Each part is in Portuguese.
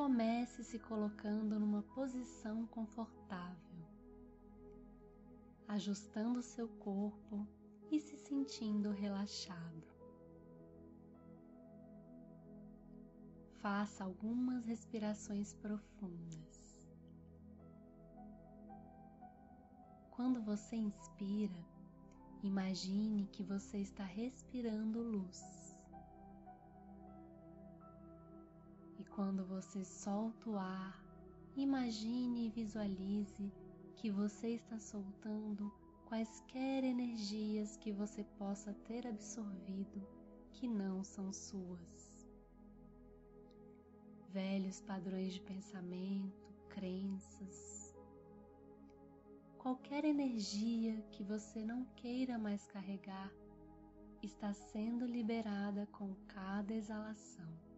comece se colocando numa posição confortável, ajustando seu corpo e se sentindo relaxado. Faça algumas respirações profundas. Quando você inspira, imagine que você está respirando luz. Quando você solta o ar, imagine e visualize que você está soltando quaisquer energias que você possa ter absorvido que não são suas. Velhos padrões de pensamento, crenças, qualquer energia que você não queira mais carregar está sendo liberada com cada exalação.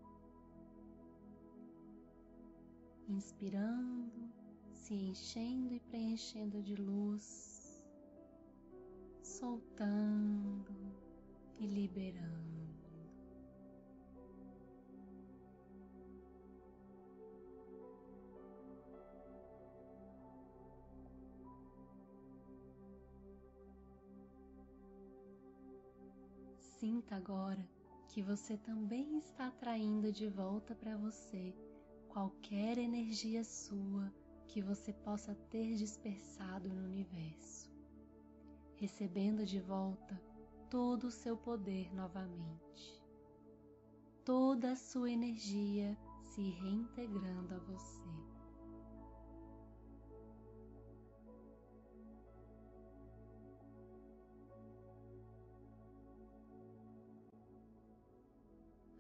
Inspirando, se enchendo e preenchendo de luz, soltando e liberando. Sinta agora que você também está atraindo de volta para você qualquer energia sua que você possa ter dispersado no universo, recebendo de volta todo o seu poder novamente, toda a sua energia se reintegrando a você.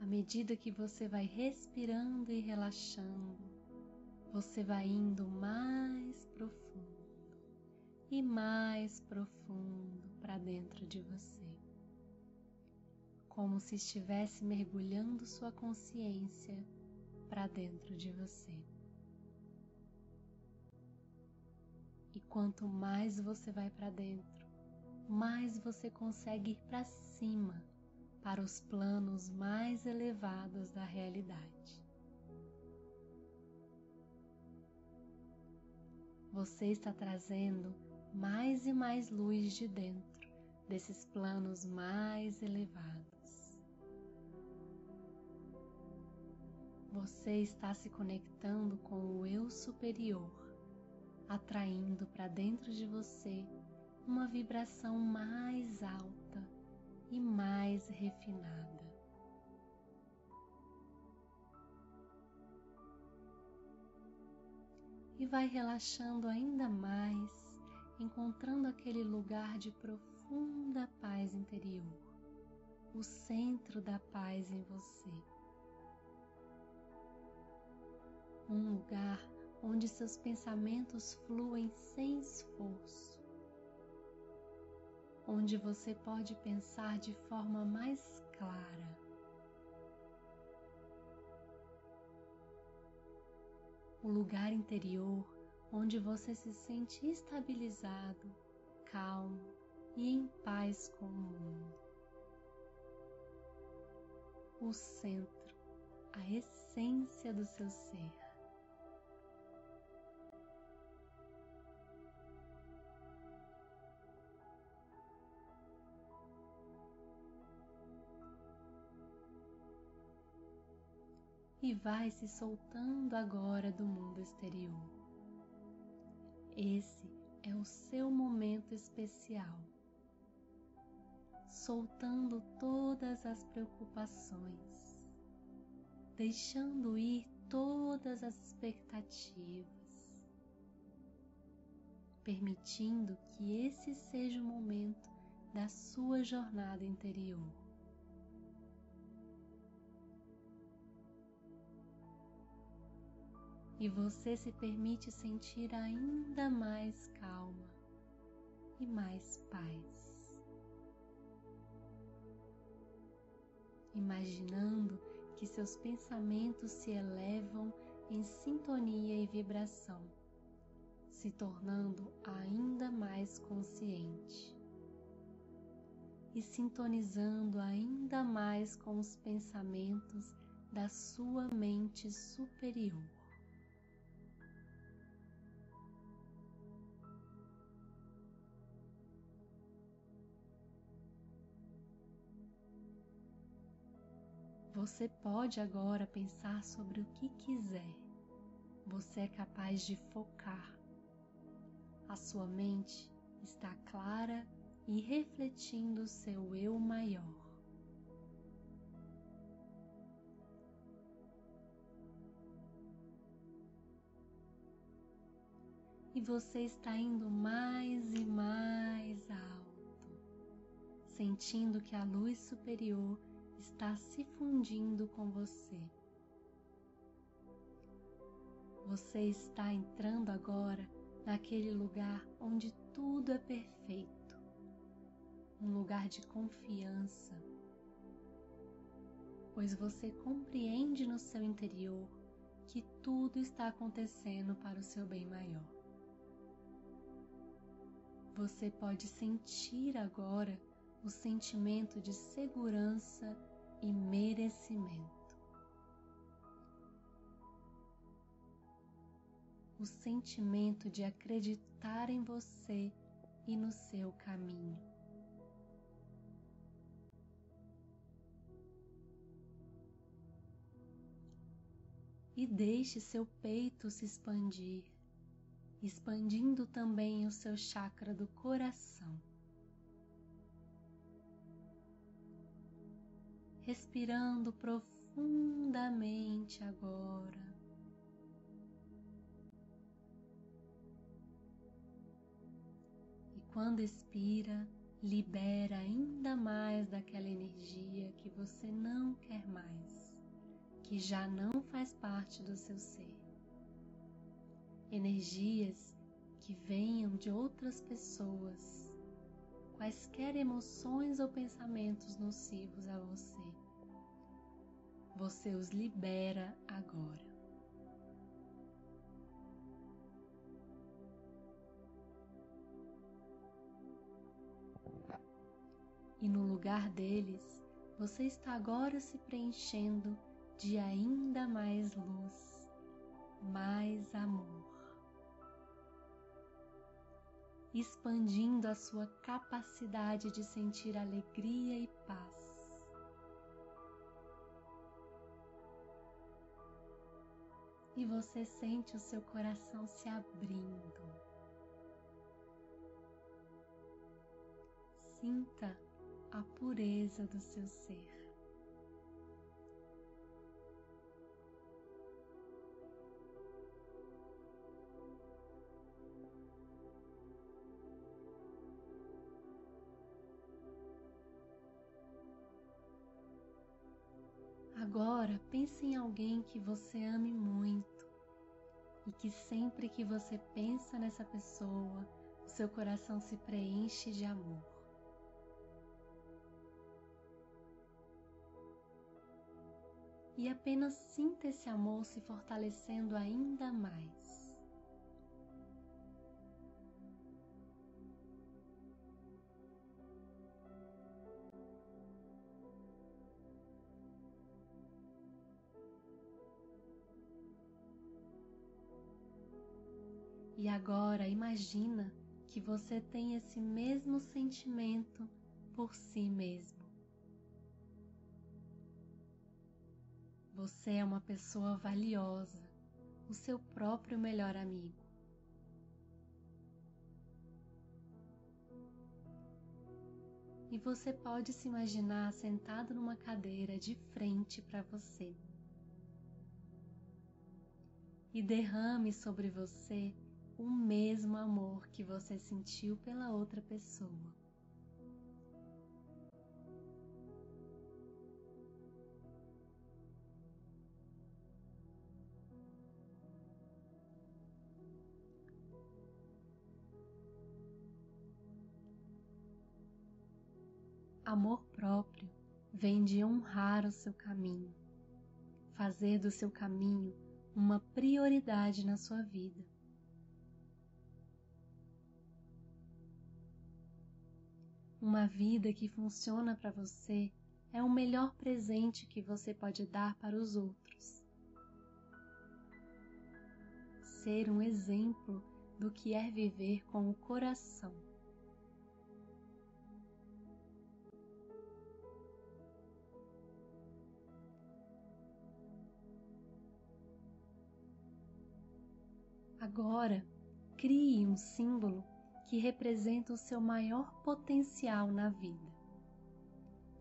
À medida que você vai respirando e relaxando, você vai indo mais profundo e mais profundo para dentro de você, como se estivesse mergulhando sua consciência para dentro de você. E quanto mais você vai para dentro, mais você consegue ir para cima para os planos mais elevados da realidade. Você está trazendo mais e mais luz de dentro desses planos mais elevados. Você está se conectando com o eu superior, atraindo para dentro de você uma vibração mais alta e mais refinada. E vai relaxando ainda mais, encontrando aquele lugar de profunda paz interior, o centro da paz em você. Um lugar onde seus pensamentos fluem sem esforço onde você pode pensar de forma mais clara. O lugar interior onde você se sente estabilizado, calmo e em paz com o mundo. O centro, a essência do seu ser. Vai se soltando agora do mundo exterior. Esse é o seu momento especial, soltando todas as preocupações, deixando ir todas as expectativas, permitindo que esse seja o momento da sua jornada interior. E você se permite sentir ainda mais calma e mais paz. Imaginando que seus pensamentos se elevam em sintonia e vibração, se tornando ainda mais consciente e sintonizando ainda mais com os pensamentos da sua mente superior. Você pode agora pensar sobre o que quiser. Você é capaz de focar. A sua mente está clara e refletindo seu eu maior. E você está indo mais e mais alto, sentindo que a luz superior está se fundindo com você. Você está entrando agora naquele lugar onde tudo é perfeito, um lugar de confiança, pois você compreende no seu interior que tudo está acontecendo para o seu bem maior. Você pode sentir agora o sentimento de segurança e merecimento. O sentimento de acreditar em você e no seu caminho. E deixe seu peito se expandir, expandindo também o seu chakra do coração. Respirando profundamente agora. E quando expira, libera ainda mais daquela energia que você não quer mais, que já não faz parte do seu ser. Energias que venham de outras pessoas quaisquer emoções ou pensamentos nocivos a você. Você os libera agora. E no lugar deles, você está agora se preenchendo de ainda mais luz, mais amor expandindo a sua capacidade de sentir alegria e paz. E você sente o seu coração se abrindo. Sinta a pureza do seu ser. Agora pense em alguém que você ame muito e que sempre que você pensa nessa pessoa, o seu coração se preenche de amor. E apenas sinta esse amor se fortalecendo ainda mais. Agora imagina que você tem esse mesmo sentimento por si mesmo. Você é uma pessoa valiosa, o seu próprio melhor amigo. E você pode se imaginar sentado numa cadeira de frente para você. E derrame sobre você o mesmo amor que você sentiu pela outra pessoa. Amor próprio vem de honrar o seu caminho, fazer do seu caminho uma prioridade na sua vida. Uma vida que funciona para você é o melhor presente que você pode dar para os outros. Ser um exemplo do que é viver com o coração. Agora, crie um símbolo que representa o seu maior potencial na vida.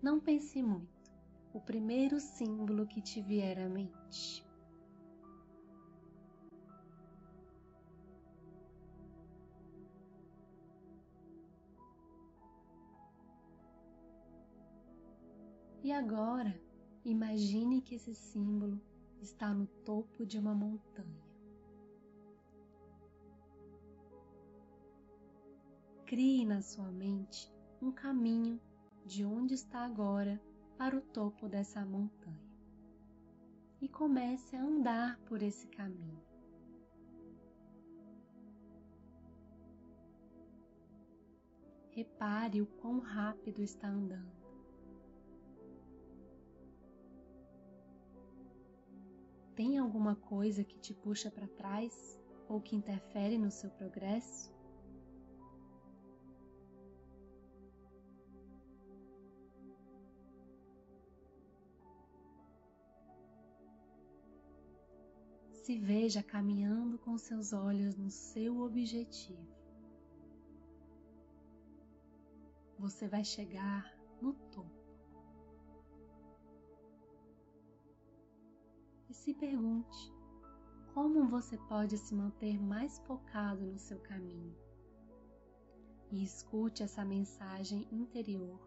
Não pense muito, o primeiro símbolo que te vier à mente. E agora, imagine que esse símbolo está no topo de uma montanha. Crie na sua mente um caminho de onde está agora para o topo dessa montanha e comece a andar por esse caminho. Repare o quão rápido está andando. Tem alguma coisa que te puxa para trás ou que interfere no seu progresso? Se veja caminhando com seus olhos no seu objetivo. Você vai chegar no topo. E se pergunte como você pode se manter mais focado no seu caminho. E escute essa mensagem interior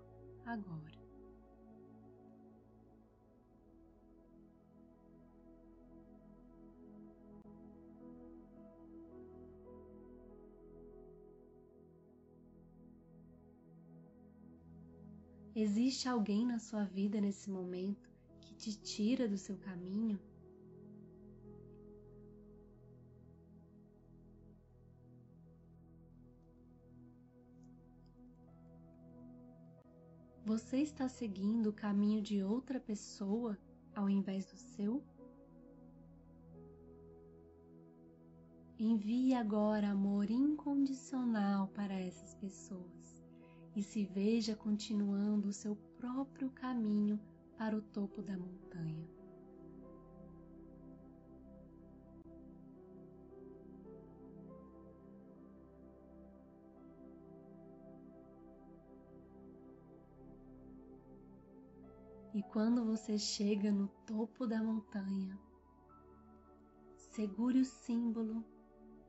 agora. Existe alguém na sua vida nesse momento que te tira do seu caminho? Você está seguindo o caminho de outra pessoa ao invés do seu? Envie agora amor incondicional para essas pessoas e se veja continuando o seu próprio caminho para o topo da montanha. E quando você chega no topo da montanha, segure o símbolo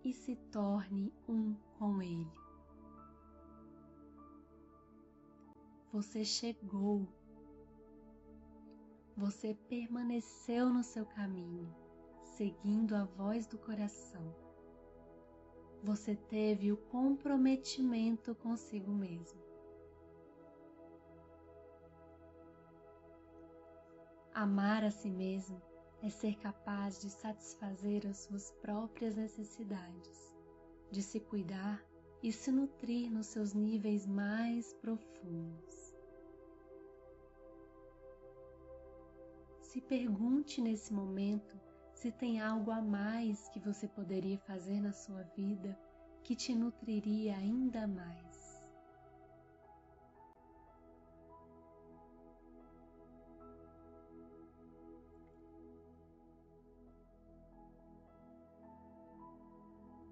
e se torne um com ele. Você chegou. Você permaneceu no seu caminho, seguindo a voz do coração. Você teve o comprometimento consigo mesmo. Amar a si mesmo é ser capaz de satisfazer as suas próprias necessidades, de se cuidar e se nutrir nos seus níveis mais profundos. Se pergunte nesse momento se tem algo a mais que você poderia fazer na sua vida que te nutriria ainda mais.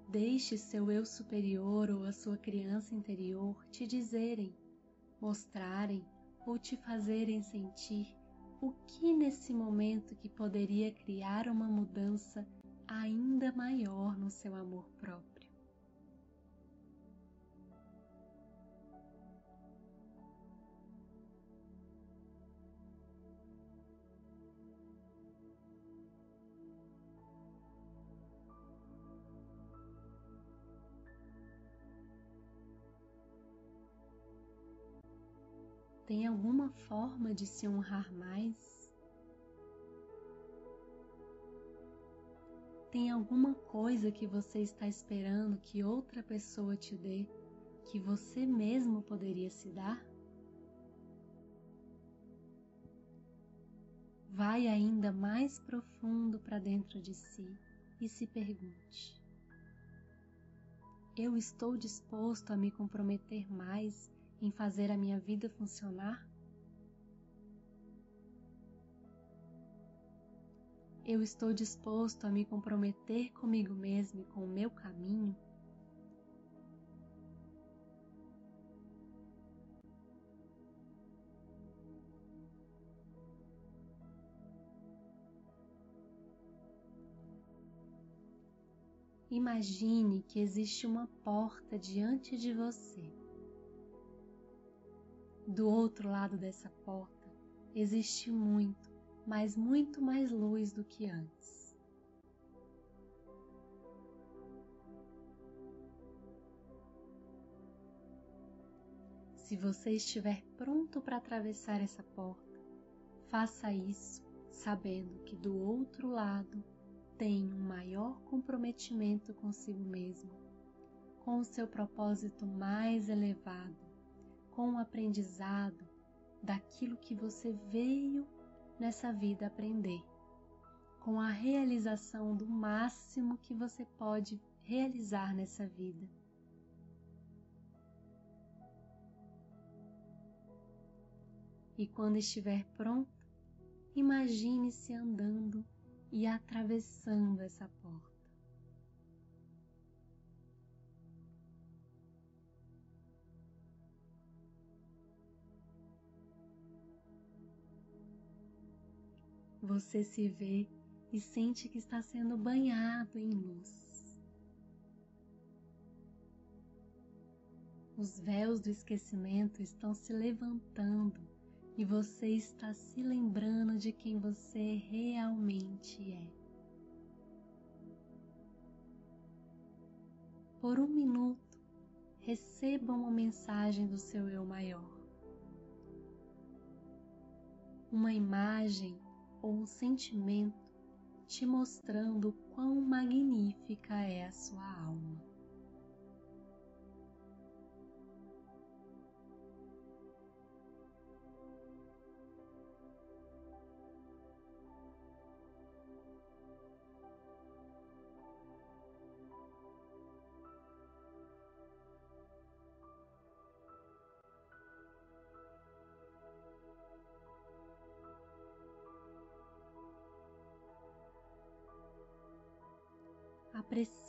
Deixe seu eu superior ou a sua criança interior te dizerem, mostrarem ou te fazerem sentir o que nesse momento que poderia criar uma mudança ainda maior no seu amor próprio. Alguma forma de se honrar mais? Tem alguma coisa que você está esperando que outra pessoa te dê que você mesmo poderia se dar? vai ainda mais profundo para dentro de si e se pergunte: Eu estou disposto a me comprometer mais em fazer a minha vida funcionar? Eu estou disposto a me comprometer comigo mesmo e com o meu caminho? Imagine que existe uma porta diante de você. Do outro lado dessa porta existe muito, mas muito mais luz do que antes. Se você estiver pronto para atravessar essa porta, faça isso sabendo que do outro lado tem um maior comprometimento consigo mesmo, com o seu propósito mais elevado, com o aprendizado daquilo que você veio nessa vida aprender, com a realização do máximo que você pode realizar nessa vida. E quando estiver pronto, imagine-se andando e atravessando essa porta. Você se vê e sente que está sendo banhado em luz. Os véus do esquecimento estão se levantando e você está se lembrando de quem você realmente é. Por um minuto, receba uma mensagem do seu eu maior. Uma imagem ou um sentimento te mostrando quão magnífica é a sua alma.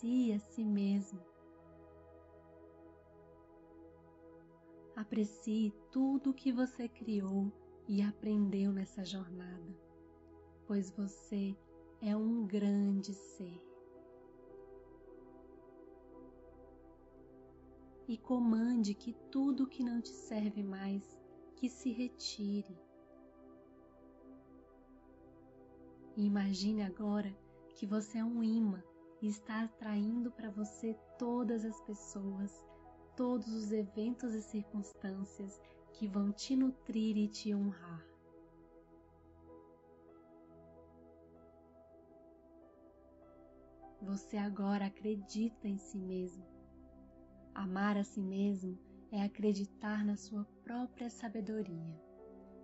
Aprecie a si mesmo. Aprecie tudo o que você criou e aprendeu nessa jornada, pois você é um grande ser. E comande que tudo que não te serve mais que se retire. Imagine agora que você é um imã e está atraindo para você todas as pessoas, todos os eventos e circunstâncias que vão te nutrir e te honrar. Você agora acredita em si mesmo. Amar a si mesmo é acreditar na sua própria sabedoria,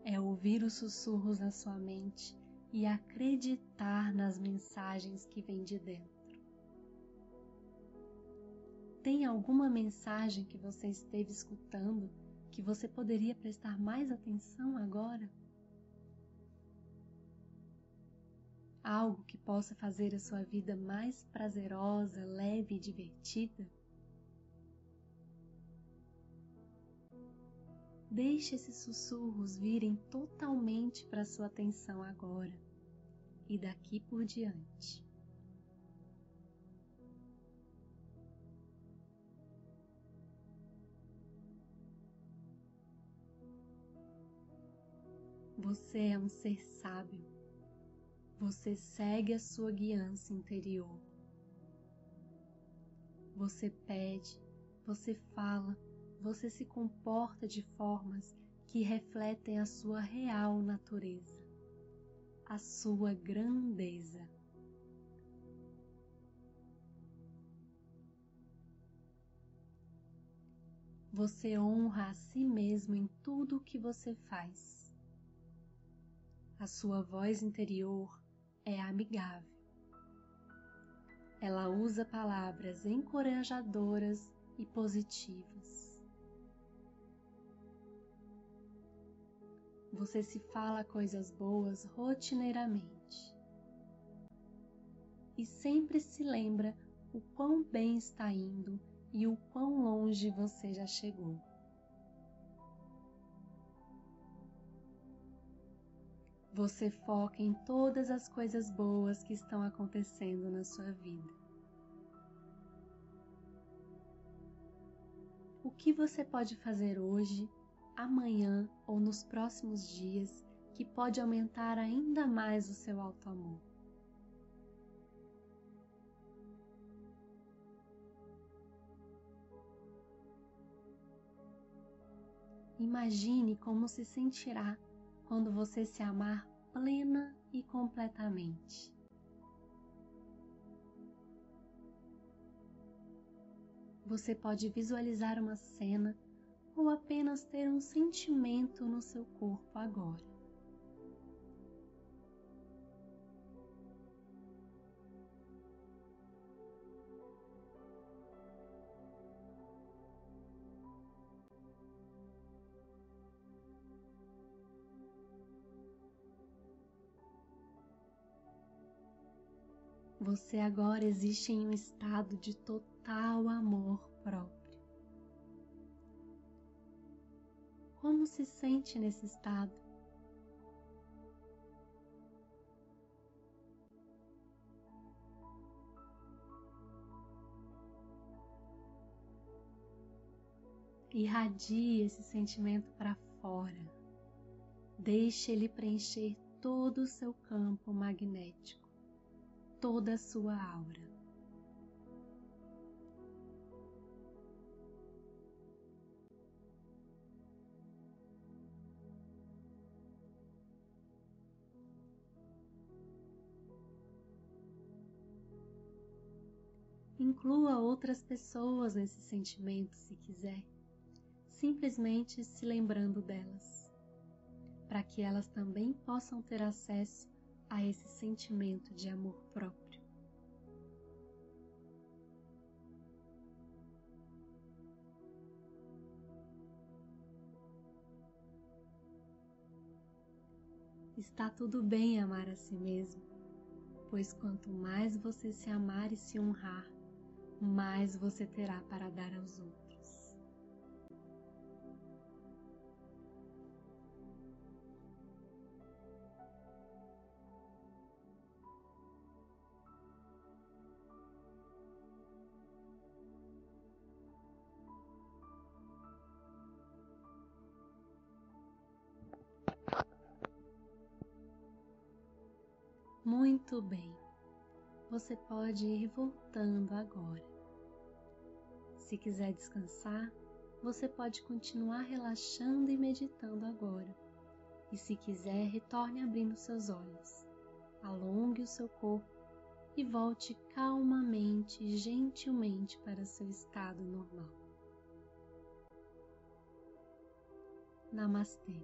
é ouvir os sussurros na sua mente e acreditar nas mensagens que vêm de dentro. Tem alguma mensagem que você esteve escutando que você poderia prestar mais atenção agora? Algo que possa fazer a sua vida mais prazerosa, leve e divertida? Deixe esses sussurros virem totalmente para sua atenção agora e daqui por diante. Você é um ser sábio. Você segue a sua guiança interior. Você pede, você fala, você se comporta de formas que refletem a sua real natureza, a sua grandeza. Você honra a si mesmo em tudo o que você faz A sua voz interior é amigável. Ela usa palavras encorajadoras e positivas. Você se fala coisas boas rotineiramente e sempre se lembra o quão bem está indo e o quão longe você já chegou. Você foca em todas as coisas boas que estão acontecendo na sua vida. O que você pode fazer hoje, amanhã ou nos próximos dias que pode aumentar ainda mais o seu auto-amor? Imagine como se sentirá quando você se amar completamente. Você pode visualizar uma cena ou apenas ter um sentimento no seu corpo agora. Você agora existe em um estado de total amor próprio. Como se sente nesse estado? Irradie esse sentimento para fora. Deixe ele preencher todo o seu campo magnético toda a sua aura. Inclua outras pessoas nesse sentimento se quiser, simplesmente se lembrando delas, para que elas também possam ter acesso a esse sentimento de amor próprio. Está tudo bem amar a si mesmo, pois quanto mais você se amar e se honrar, mais você terá para dar aos outros. Muito bem, você pode ir voltando agora. Se quiser descansar, você pode continuar relaxando e meditando agora. E se quiser, retorne abrindo seus olhos. Alongue o seu corpo e volte calmamente gentilmente para seu estado normal. Namastê.